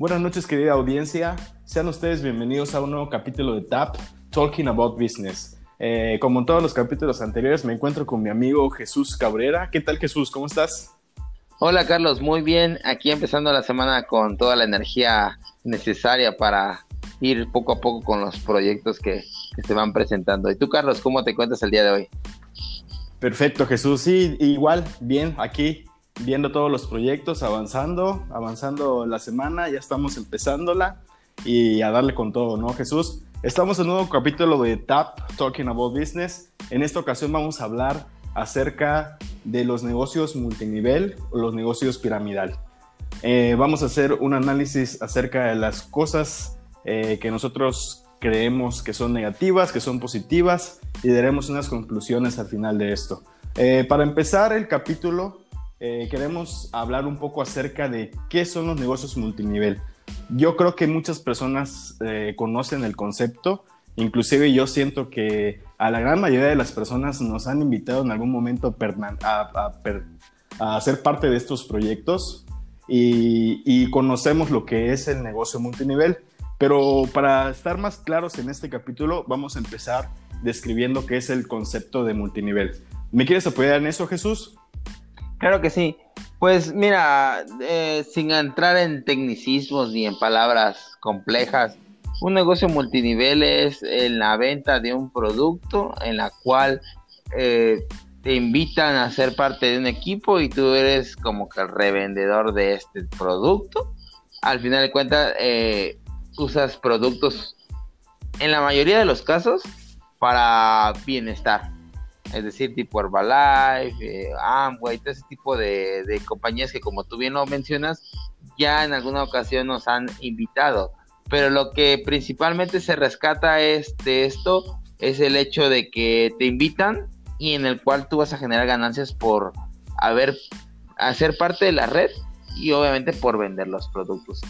Buenas noches, querida audiencia. Sean ustedes bienvenidos a un nuevo capítulo de TAP, Talking About Business. Eh, como en todos los capítulos anteriores, me encuentro con mi amigo Jesús Cabrera. ¿Qué tal, Jesús? ¿Cómo estás? Hola, Carlos. Muy bien. Aquí empezando la semana con toda la energía necesaria para ir poco a poco con los proyectos que, que se van presentando. ¿Y tú, Carlos, cómo te cuentas el día de hoy? Perfecto, Jesús. Sí, igual, bien, aquí viendo todos los proyectos, avanzando, avanzando la semana, ya estamos empezándola y a darle con todo, ¿no, Jesús? Estamos en un nuevo capítulo de TAP, Talking About Business. En esta ocasión vamos a hablar acerca de los negocios multinivel o los negocios piramidal. Eh, vamos a hacer un análisis acerca de las cosas eh, que nosotros creemos que son negativas, que son positivas y daremos unas conclusiones al final de esto. Eh, para empezar el capítulo, queremos hablar un poco acerca de qué son los negocios multinivel. Yo creo que muchas personas conocen el concepto, inclusive yo siento que a la gran mayoría de las personas nos han invitado en algún momento a, a, ser parte de estos proyectos y, y, conocemos lo que es el negocio multinivel. Pero para estar más claros en este capítulo, vamos a empezar describiendo qué es el concepto de multinivel. ¿Me quieres apoyar en eso, Jesús? Claro que sí. Pues mira, eh, sin entrar en tecnicismos ni en palabras complejas, un negocio multinivel es en la venta de un producto en la cual eh, te invitan a ser parte de un equipo y tú eres como que el revendedor de este producto. Al final de cuentas, eh, usas productos en la mayoría de los casos para bienestar. Es decir, tipo Herbalife, eh, Amway, todo ese tipo de, compañías que como tú bien lo mencionas, ya en alguna ocasión nos han invitado pero lo que principalmente se rescata es de esto es el hecho de que te invitan y en el cual tú vas a generar ganancias por haber hacer parte de la red y obviamente por vender los productos.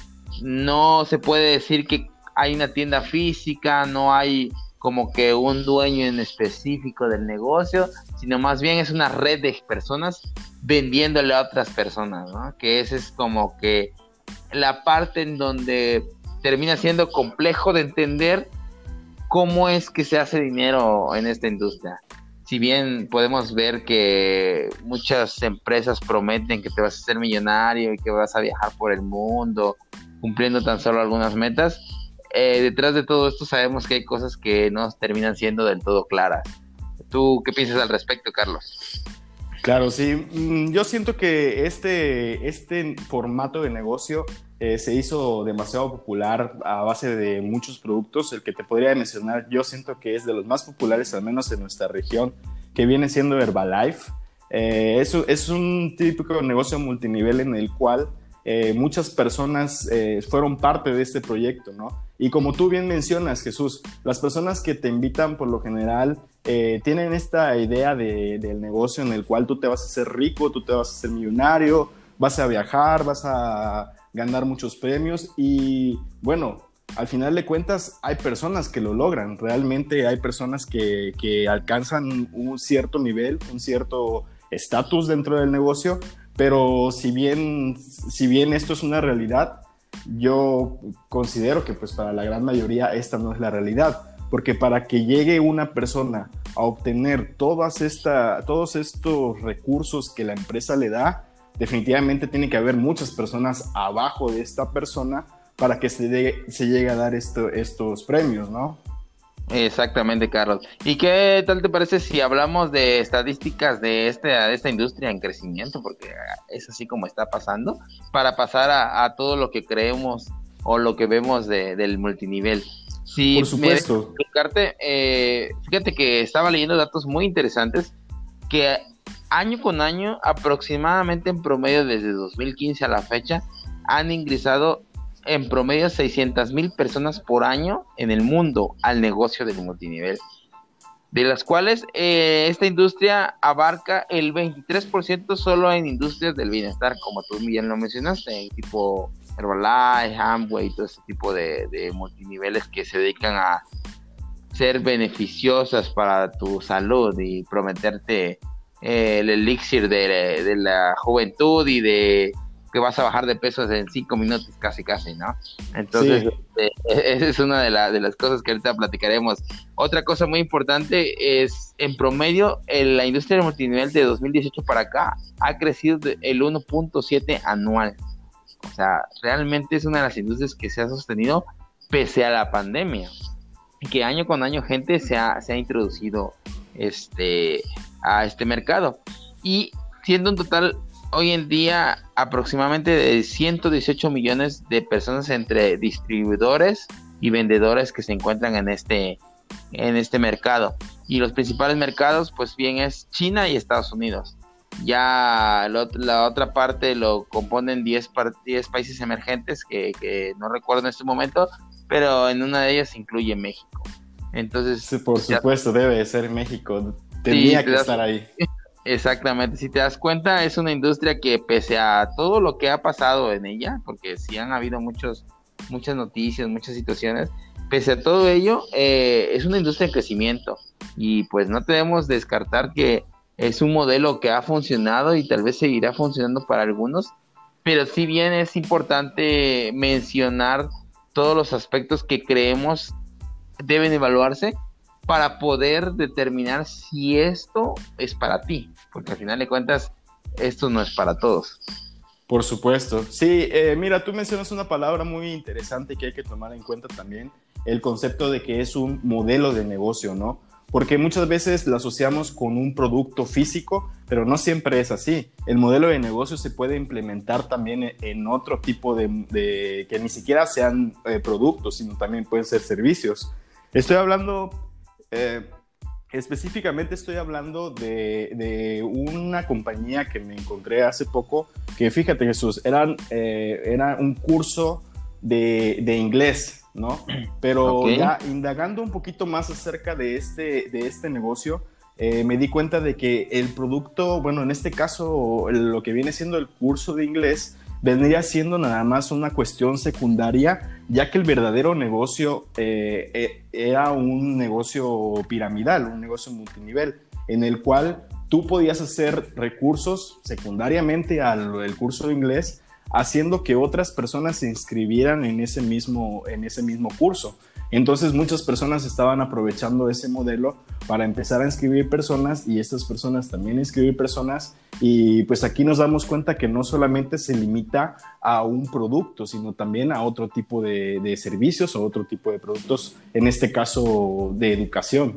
No se puede decir que hay una tienda física, no hay como que un dueño en específico del negocio, sino más bien es una red de personas vendiéndole a otras personas, ¿no? Que esa es como que la parte en donde termina siendo complejo de entender cómo es que se hace dinero en esta industria. Si bien podemos ver que muchas empresas prometen que te vas a hacer millonario y que vas a viajar por el mundo, cumpliendo tan solo algunas metas, eh, detrás de todo esto sabemos que hay cosas que no terminan siendo del todo claras. ¿Tú qué piensas al respecto, Carlos? Claro, sí. Mm, yo siento que este, este formato de negocio eh, se hizo demasiado popular a base de muchos productos. El que te podría mencionar, yo siento que es de los más populares, al menos en nuestra región, que viene siendo Herbalife. Eh, es, un típico negocio multinivel en el cual eh, muchas personas fueron parte de este proyecto, ¿no? Y como tú bien mencionas, Jesús, las personas que te invitan por lo general tienen esta idea de, del negocio en el cual tú te vas a hacer rico, tú te vas a hacer millonario, vas a viajar, vas a ganar muchos premios. Y bueno, al final de cuentas hay personas que lo logran, realmente hay personas que, que alcanzan un cierto nivel, un cierto estatus dentro del negocio, pero si bien, si bien esto es una realidad, yo considero que pues para la gran mayoría esta no es la realidad, porque para que llegue una persona a obtener todas esta, todos estos recursos que la empresa le da, definitivamente tiene que haber muchas personas abajo de esta persona para que se, se llegue a dar esto, estos premios, ¿no? Exactamente, Carlos. ¿Y qué tal te parece si hablamos de estadísticas de, este, de esta industria en crecimiento? Porque es así como está pasando, para pasar a, todo lo que creemos o lo que vemos del multinivel. Sí, Por supuesto. Eh, fíjate que estaba leyendo datos muy interesantes que año con año, aproximadamente en promedio desde 2015 a la fecha, han ingresado en promedio 600 mil personas por año en el mundo al negocio del multinivel, de las cuales eh, esta industria abarca el 23% solo en industrias del bienestar, como tú bien lo mencionaste, tipo Herbalife, Amway, todo ese tipo de, de multiniveles que se dedican a ser beneficiosas para tu salud y prometerte el elixir de, la juventud y de que vas a bajar de peso en cinco minutos, casi, casi, ¿no? Entonces, este, esa es una de, de, las cosas que ahorita platicaremos. Otra cosa muy importante es, en promedio, la industria multinivel de 2018 para acá ha crecido el 1.7 anual. O sea, realmente es una de las industrias que se ha sostenido pese a la pandemia. Y que año con año gente se ha, se ha introducido este, a este mercado. Y siendo un total hoy en día aproximadamente de 118 millones de personas entre distribuidores y vendedores que se encuentran en este, en este mercado. Y los principales mercados, pues bien, es China y Estados Unidos. Ya la otra parte lo componen 10, 10 países emergentes que, que, no recuerdo en este momento, pero en una de ellas incluye México. Entonces, sí, por supuesto, debe ser México. Tenía que estar ahí. Exactamente, si te das cuenta, es una industria que pese a todo lo que ha pasado en ella, porque sí han habido muchos, muchas noticias, muchas situaciones, pese a todo ello, eh, es una industria de crecimiento. Y pues no debemos descartar que es un modelo que ha funcionado y tal vez seguirá funcionando para algunos, pero si bien es importante mencionar todos los aspectos que creemos deben evaluarse para poder determinar si esto es para ti, porque al final de cuentas esto no es para todos. Por supuesto. Sí, eh, mira, tú mencionas una palabra muy interesante que hay que tomar en cuenta también, el concepto de que es un modelo de negocio, ¿no? Porque muchas veces lo asociamos con un producto físico, pero no siempre es así. El modelo de negocio se puede implementar también en otro tipo de, que ni siquiera sean eh, productos, sino también pueden ser servicios. Estoy hablando eh, específicamente estoy hablando de, una compañía que me encontré hace poco, que fíjate Jesús, eran, eh, era un curso de, inglés, ¿no? Pero ya indagando un poquito más acerca de este, de este negocio, eh, me di cuenta de que el producto, bueno, en este caso, lo que viene siendo el curso de inglés, vendría siendo nada más una cuestión secundaria, ya que el verdadero negocio eh, eh, era un negocio piramidal, un negocio multinivel, en el cual tú podías hacer recursos secundariamente al curso de inglés, haciendo que otras personas se inscribieran en ese mismo, en ese mismo curso. Entonces muchas personas estaban aprovechando ese modelo para empezar a inscribir personas y estas personas también inscribir personas y pues aquí nos damos cuenta que no solamente se limita a un producto, sino también a otro tipo de, servicios o otro tipo de productos, en este caso de educación.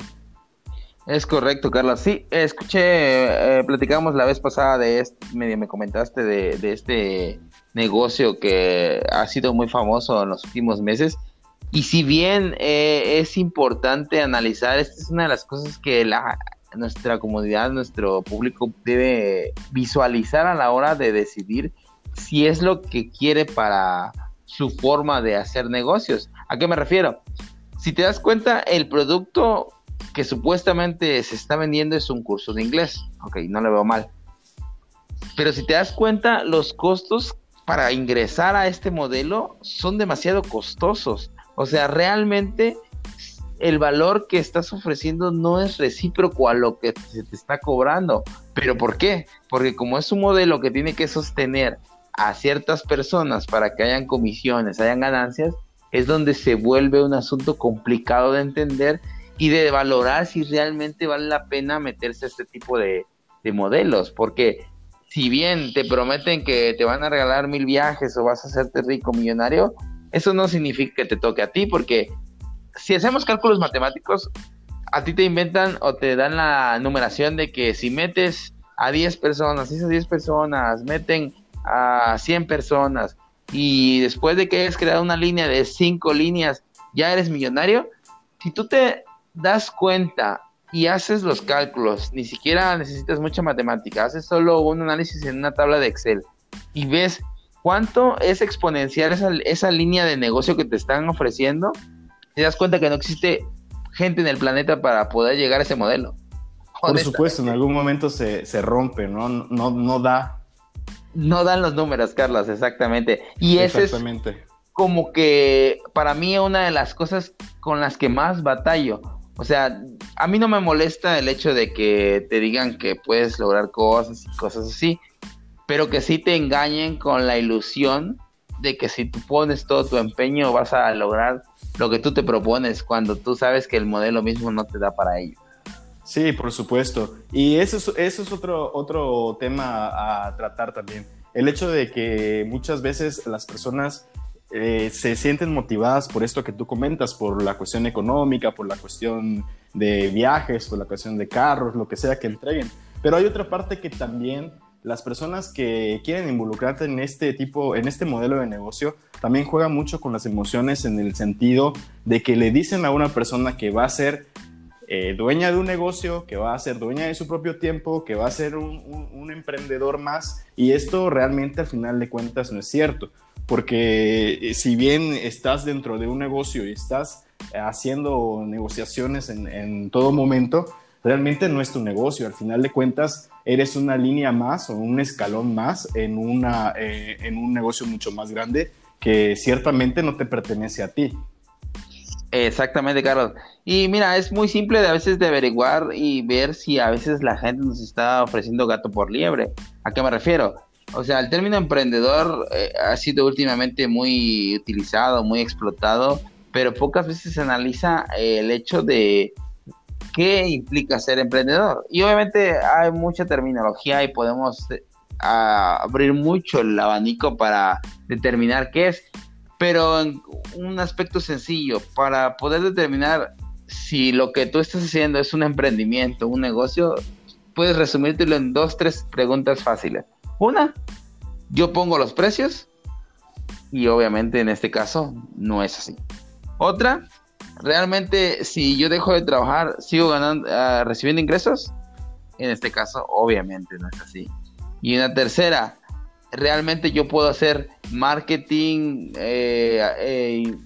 Es correcto, Carlos. Sí, escuché, eh, platicamos la vez pasada de este, medio me comentaste de este negocio que ha sido muy famoso en los últimos meses y si bien eh, es importante analizar, esta es una de las cosas que la, nuestra comunidad, nuestro público debe visualizar a la hora de decidir si es lo que quiere para su forma de hacer negocios. ¿A qué me refiero? Si te das cuenta, el producto que supuestamente se está vendiendo es un curso de inglés. Ok, no le veo mal. Pero si te das cuenta, los costos para ingresar a este modelo son demasiado costosos. O sea, realmente el valor que estás ofreciendo no es recíproco a lo que se te está cobrando. ¿Pero por qué? Porque como es un modelo que tiene que sostener a ciertas personas para que hayan comisiones, hayan ganancias, es donde se vuelve un asunto complicado de entender y de valorar si realmente vale la pena meterse a este tipo de, de modelos. Porque si bien te prometen que te van a regalar mil viajes o vas a hacerte rico millonario, eso no significa que te toque a ti, porque si hacemos cálculos matemáticos, a ti te inventan o te dan la numeración de que si metes a 10 personas, esas 10 personas meten a 100 personas y después de que hayas creado una línea de 5 líneas, ya eres millonario. Si tú te das cuenta y haces los cálculos, ni siquiera necesitas mucha matemática, haces solo un análisis en una tabla de Excel y ves cuánto es exponencial esa, esa línea de negocio que te están ofreciendo, te das cuenta que no existe gente en el planeta para poder llegar a ese modelo. Por supuesto, en algún momento se, rompe, ¿no? ¿no? No da. No dan los números, Carlos, exactamente. Y ese es como que para mí una de las cosas con las que más batallo. O sea, a mí no me molesta el hecho de que te digan que puedes lograr cosas y cosas así, pero que sí te engañen con la ilusión de que si tú pones todo tu empeño vas a lograr lo que tú te propones cuando tú sabes que el modelo mismo no te da para ello. Sí, por supuesto. Y eso es, otro, otro tema a tratar también. El hecho de que muchas veces las personas eh, se sienten motivadas por esto que tú comentas, por la cuestión económica, por la cuestión de viajes, por la cuestión de carros, lo que sea que entreguen. Pero hay otra parte que también las personas que quieren involucrarte en este tipo, en este modelo de negocio, también juegan mucho con las emociones en el sentido de que le dicen a una persona que va a ser eh, dueña de un negocio, que va a ser dueña de su propio tiempo, que va a ser un, emprendedor más, y esto realmente al final de cuentas no es cierto, porque eh, si bien estás dentro de un negocio y estás haciendo negociaciones en, todo momento, realmente no es tu negocio. Al final de cuentas, eres una línea más o un escalón más en, una, eh, en un negocio mucho más grande que ciertamente no te pertenece a ti. Exactamente, Carlos. Y mira, es muy simple de a veces de averiguar y ver si a veces la gente nos está ofreciendo gato por liebre. ¿A qué me refiero? O sea, el término emprendedor eh, ha sido últimamente muy utilizado, muy explotado, pero pocas veces se analiza el hecho de qué implica ser emprendedor. Y obviamente hay mucha terminología y podemos eh, abrir mucho el abanico para determinar qué es, pero en un aspecto sencillo, para poder determinar si lo que tú estás haciendo es un emprendimiento, un negocio, puedes resumírtelo en dos, tres preguntas fáciles. Una, yo pongo los precios y obviamente en este caso no es así. Otra, realmente si yo dejo de trabajar, sigo ganando, uh, recibiendo ingresos. En este caso, obviamente no es así. Y una tercera, realmente yo puedo hacer marketing, eh, eh,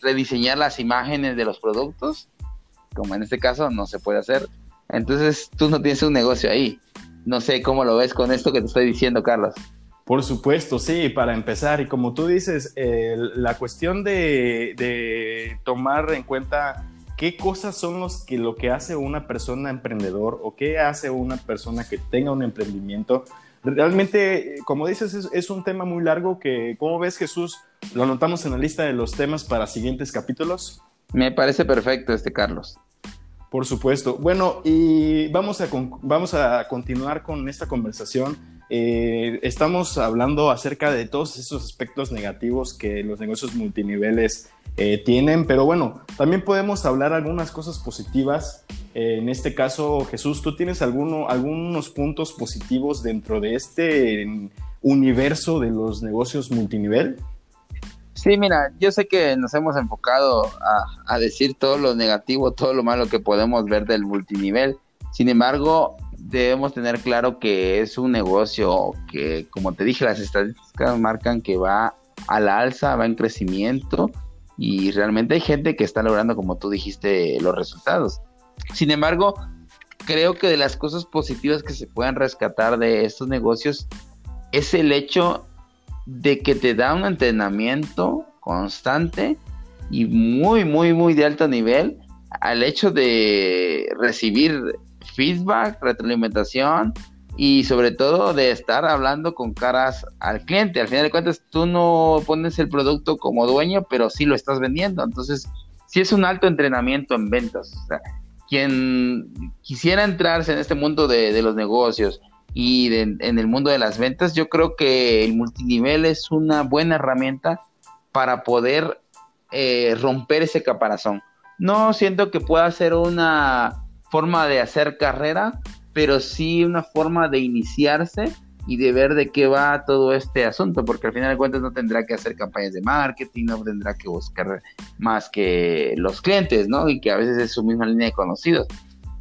rediseñar las imágenes de los productos, como en este caso no se puede hacer. Entonces tú no tienes un negocio ahí. No sé cómo lo ves con esto que te estoy diciendo, Carlos. Por supuesto, sí, para empezar, y como tú dices, la cuestión de, tomar en cuenta qué cosas son los que, lo que hace una persona emprendedor o qué hace una persona que tenga un emprendimiento, realmente, como dices, es, es un tema muy largo que, ¿cómo ves Jesús? Lo anotamos en la lista de los temas para siguientes capítulos. Me parece perfecto este, Carlos. Por supuesto. Bueno, y vamos a, vamos a continuar con esta conversación eh, estamos hablando acerca de todos esos aspectos negativos que los negocios multiniveles eh, tienen, pero bueno, también podemos hablar algunas cosas positivas. Eh, en este caso, Jesús, ¿tú tienes alguno, algunos puntos positivos dentro de este universo de los negocios multinivel? Sí, mira, yo sé que nos hemos enfocado a, decir todo lo negativo, todo lo malo que podemos ver del multinivel. Sin embargo, debemos tener claro que es un negocio que, como te dije, las estadísticas marcan que va a la alza, va en crecimiento y realmente hay gente que está logrando, como tú dijiste, los resultados. Sin embargo, creo que de las cosas positivas que se pueden rescatar de estos negocios es el hecho de que te da un entrenamiento constante y muy, muy, muy de alto nivel al hecho de recibir feedback, retroalimentación y sobre todo de estar hablando con caras al cliente. Al final de cuentas, tú no pones el producto como dueño, pero sí lo estás vendiendo. Entonces, sí es un alto entrenamiento en ventas. Quien quisiera entrarse en este mundo de, los negocios y en el mundo de las ventas, yo creo que el multinivel es una buena herramienta para poder eh, romper ese caparazón. No siento que pueda ser una forma de hacer carrera, pero sí una forma de iniciarse y de ver de qué va todo este asunto, porque al final de cuentas no tendrá que hacer campañas de marketing, no tendrá que buscar más que los clientes, ¿no? Y que a veces es su misma línea de conocidos,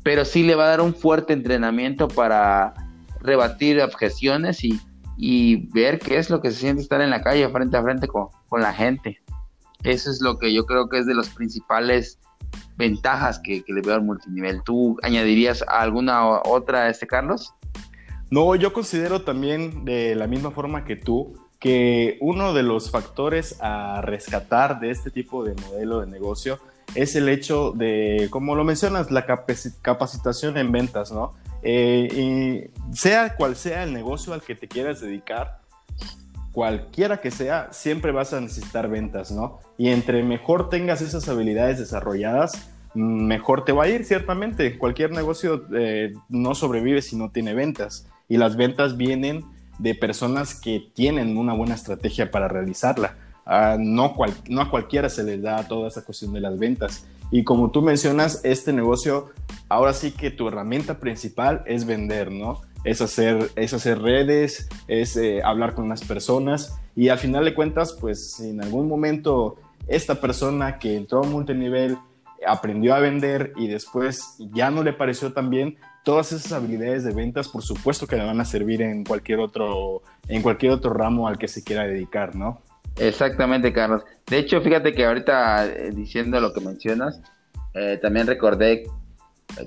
pero sí le va a dar un fuerte entrenamiento para rebatir objeciones y, ver qué es lo que se siente estar en la calle frente a frente con, con la gente. Eso es lo que yo creo que es de los principales ventajas que, le veo al multinivel. ¿Tú añadirías alguna otra, este Carlos? No, yo considero también de la misma forma que tú que uno de los factores a rescatar de este tipo de modelo de negocio es el hecho de, como lo mencionas, la capacitación en ventas, ¿no? Eh, y sea cual sea el negocio al que te quieras dedicar, cualquiera que sea, siempre vas a necesitar ventas, ¿no? Y entre mejor tengas esas habilidades desarrolladas, mejor te va a ir, ciertamente. Cualquier negocio eh, no sobrevive si no tiene ventas. Y las ventas vienen de personas que tienen una buena estrategia para realizarla. Ah, no, no a cualquiera se le da toda esa cuestión de las ventas. Y como tú mencionas, este negocio, ahora sí que tu herramienta principal es vender, ¿no? Es hacer, es hacer redes, es eh, hablar con las personas y al final de cuentas, pues en algún momento esta persona que entró a multinivel aprendió a vender y después ya no le pareció tan bien, todas esas habilidades de ventas, por supuesto que le van a servir en cualquier otro, en cualquier otro ramo al que se quiera dedicar, ¿no? Exactamente, Carlos. De hecho, fíjate que ahorita eh, diciendo lo que mencionas, eh, también recordé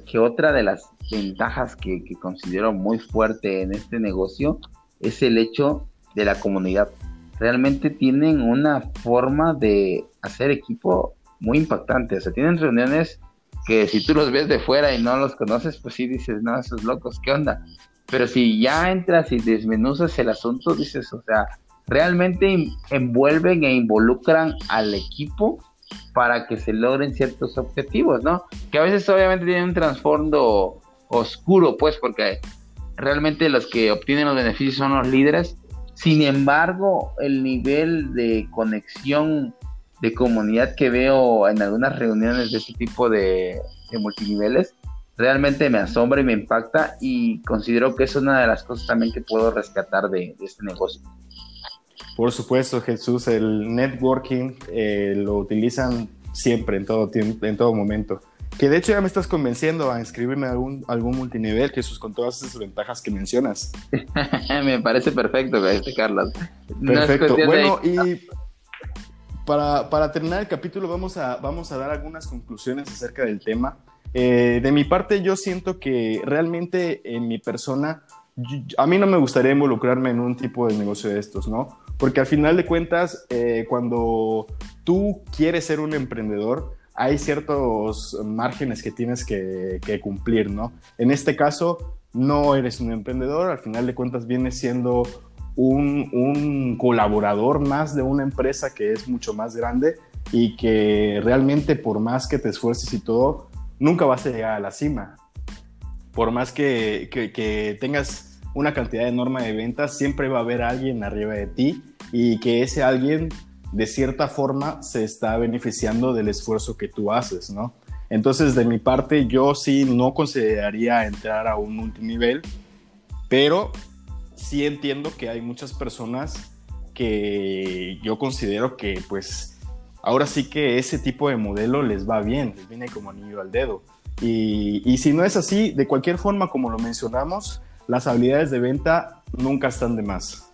que otra de las ventajas que, considero muy fuerte en este negocio es el hecho de la comunidad. Realmente tienen una forma de hacer equipo muy impactante. O sea, tienen reuniones que si tú los ves de fuera y no los conoces, pues sí dices, no, esos locos, ¿qué onda? Pero si ya entras y desmenuzas el asunto, dices, o sea, realmente envuelven e involucran al equipo para que se logren ciertos objetivos, ¿no? Que a veces obviamente tienen un trasfondo oscuro, pues, porque realmente los que obtienen los beneficios son los líderes. Sin embargo, el nivel de conexión de comunidad que veo en algunas reuniones de este tipo de, multiniveles realmente me asombra y me impacta y considero que es una de las cosas también que puedo rescatar de este negocio. Por supuesto, Jesús, el networking eh, lo utilizan siempre, en todo, tiempo, en todo momento. Que de hecho ya me estás convenciendo a inscribirme a algún, algún multinivel, Jesús, con todas esas ventajas que mencionas. me parece perfecto, Carlos. Perfecto. bueno, y para, para, terminar el capítulo vamos a, vamos a dar algunas conclusiones acerca del tema. Eh, de mi parte, yo siento que realmente en mi persona, a mí no me gustaría involucrarme en un tipo de negocio de estos, ¿no? Porque al final de cuentas, eh, cuando tú quieres ser un emprendedor, hay ciertos márgenes que tienes que, cumplir, ¿no? En este caso, no eres un emprendedor, al final de cuentas vienes siendo un, un, colaborador más de una empresa que es mucho más grande y que realmente por más que te esfuerces y todo, nunca vas a llegar a la cima. Por más que, que, que tengas una cantidad enorme de ventas, siempre va a haber alguien arriba de ti y que ese alguien de cierta forma se está beneficiando del esfuerzo que tú haces, ¿no? Entonces, de mi parte, yo sí no consideraría entrar a un multinivel, pero sí entiendo que hay muchas personas que yo considero que, pues, ahora sí que ese tipo de modelo les va bien, les viene como anillo al dedo. Y, si no es así, de cualquier forma, como lo mencionamos, las habilidades de venta nunca están de más.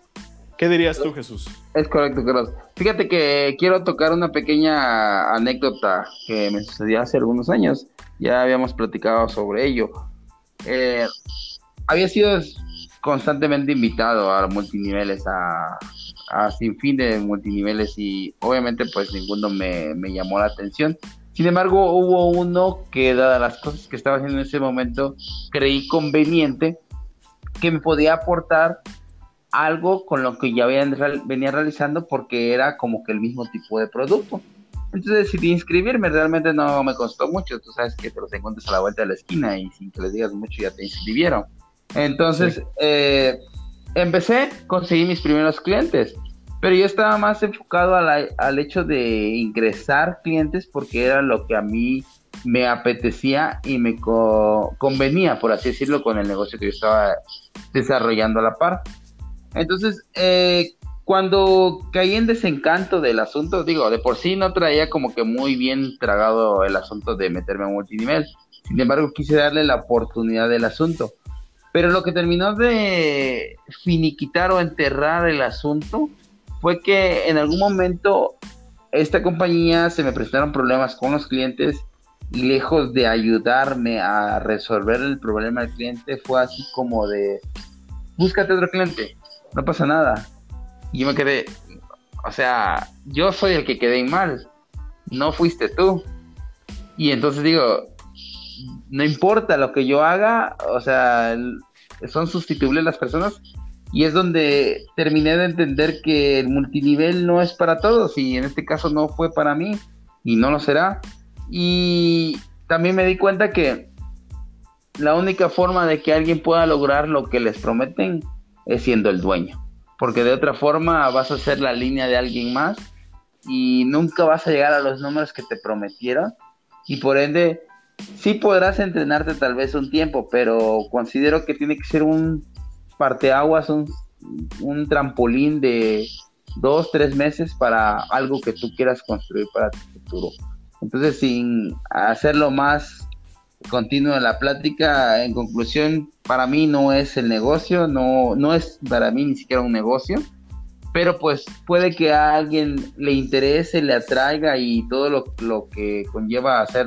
¿Qué dirías tú, Jesús? Es correcto, Carlos. Fíjate que quiero tocar una pequeña anécdota que me sucedió hace algunos años. Ya habíamos platicado sobre ello. Eh, había sido constantemente invitado a multiniveles, a, a sin fin de multiniveles y obviamente pues ninguno me llamó la atención. Sin embargo, hubo uno que, dadas las cosas que estaba haciendo en ese momento, creí conveniente que me podía aportar algo con lo que ya venía realizando porque era como que el mismo tipo de producto. Entonces decidí inscribirme, realmente no me costó mucho, tú sabes que te los encuentras a la vuelta de la esquina y sin que les digas mucho ya te inscribieron. Entonces eh, empecé, conseguí mis primeros clientes, pero yo estaba más enfocado al hecho de ingresar clientes porque era lo que a mí me apetecía y me convenía, por así decirlo, con el negocio que yo estaba desarrollando a la par. Entonces, eh, cuando caí en desencanto del asunto, digo, de por sí no traía como que muy bien tragado el asunto de meterme a multinivel. Sin embargo, quise darle la oportunidad del asunto. Pero lo que terminó de finiquitar o enterrar el asunto fue que en algún momento esta compañía se me presentaron problemas con los clientes y lejos de ayudarme a resolver el problema del cliente, fue así como de, búscate otro cliente, no pasa nada. Y yo me quedé, o sea, yo soy el que quedé mal, no fuiste tú. Y entonces digo, no importa lo que yo haga, o sea, son sustituibles las personas y es donde terminé de entender que el multinivel no es para todos y en este caso no fue para mí y no lo será. Y también me di cuenta que la única forma de que alguien pueda lograr lo que les prometen es siendo el dueño, porque de otra forma vas a ser la línea de alguien más y nunca vas a llegar a los números que te prometieron y por ende sí podrás entrenarte tal vez un tiempo, pero considero que tiene que ser un parteaguas, un, un trampolín de dos, tres meses para algo que tú quieras construir para tu futuro. Entonces, sin hacerlo más continuo en la plática, en conclusión, para mí no es el negocio, no, no es para mí ni siquiera un negocio, pero pues puede que a alguien le interese, le atraiga y todo lo, lo que conlleva hacer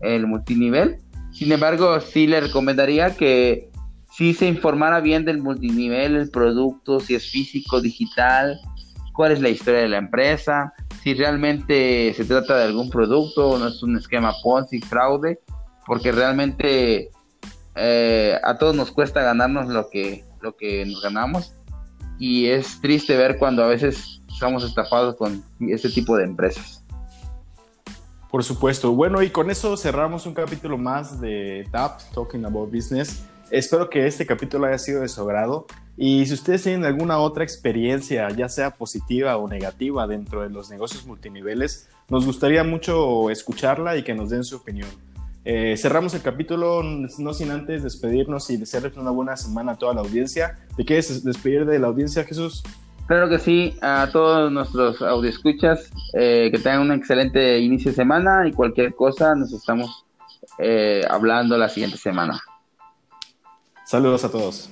el multinivel. Sin embargo, sí le recomendaría que si se informara bien del multinivel, el producto, si es físico, digital, cuál es la historia de la empresa, si realmente se trata de algún producto o no es un esquema Ponzi, fraude, porque realmente eh, a todos nos cuesta ganarnos lo que, lo que nos ganamos y es triste ver cuando a veces estamos estafados con este tipo de empresas. Por supuesto. Bueno, y con eso cerramos un capítulo más de TAP, Talking About Business. Espero que este capítulo haya sido de su agrado y si ustedes tienen alguna otra experiencia, ya sea positiva o negativa dentro de los negocios multiniveles, nos gustaría mucho escucharla y que nos den su opinión. Eh, cerramos el capítulo no sin antes despedirnos y desearles una buena semana a toda la audiencia. ¿Te quieres despedir de la audiencia, Jesús? Claro que sí, a todos nuestros audioscuchas, eh, que tengan un excelente inicio de semana y cualquier cosa nos estamos eh, hablando la siguiente semana. Saludos a todos.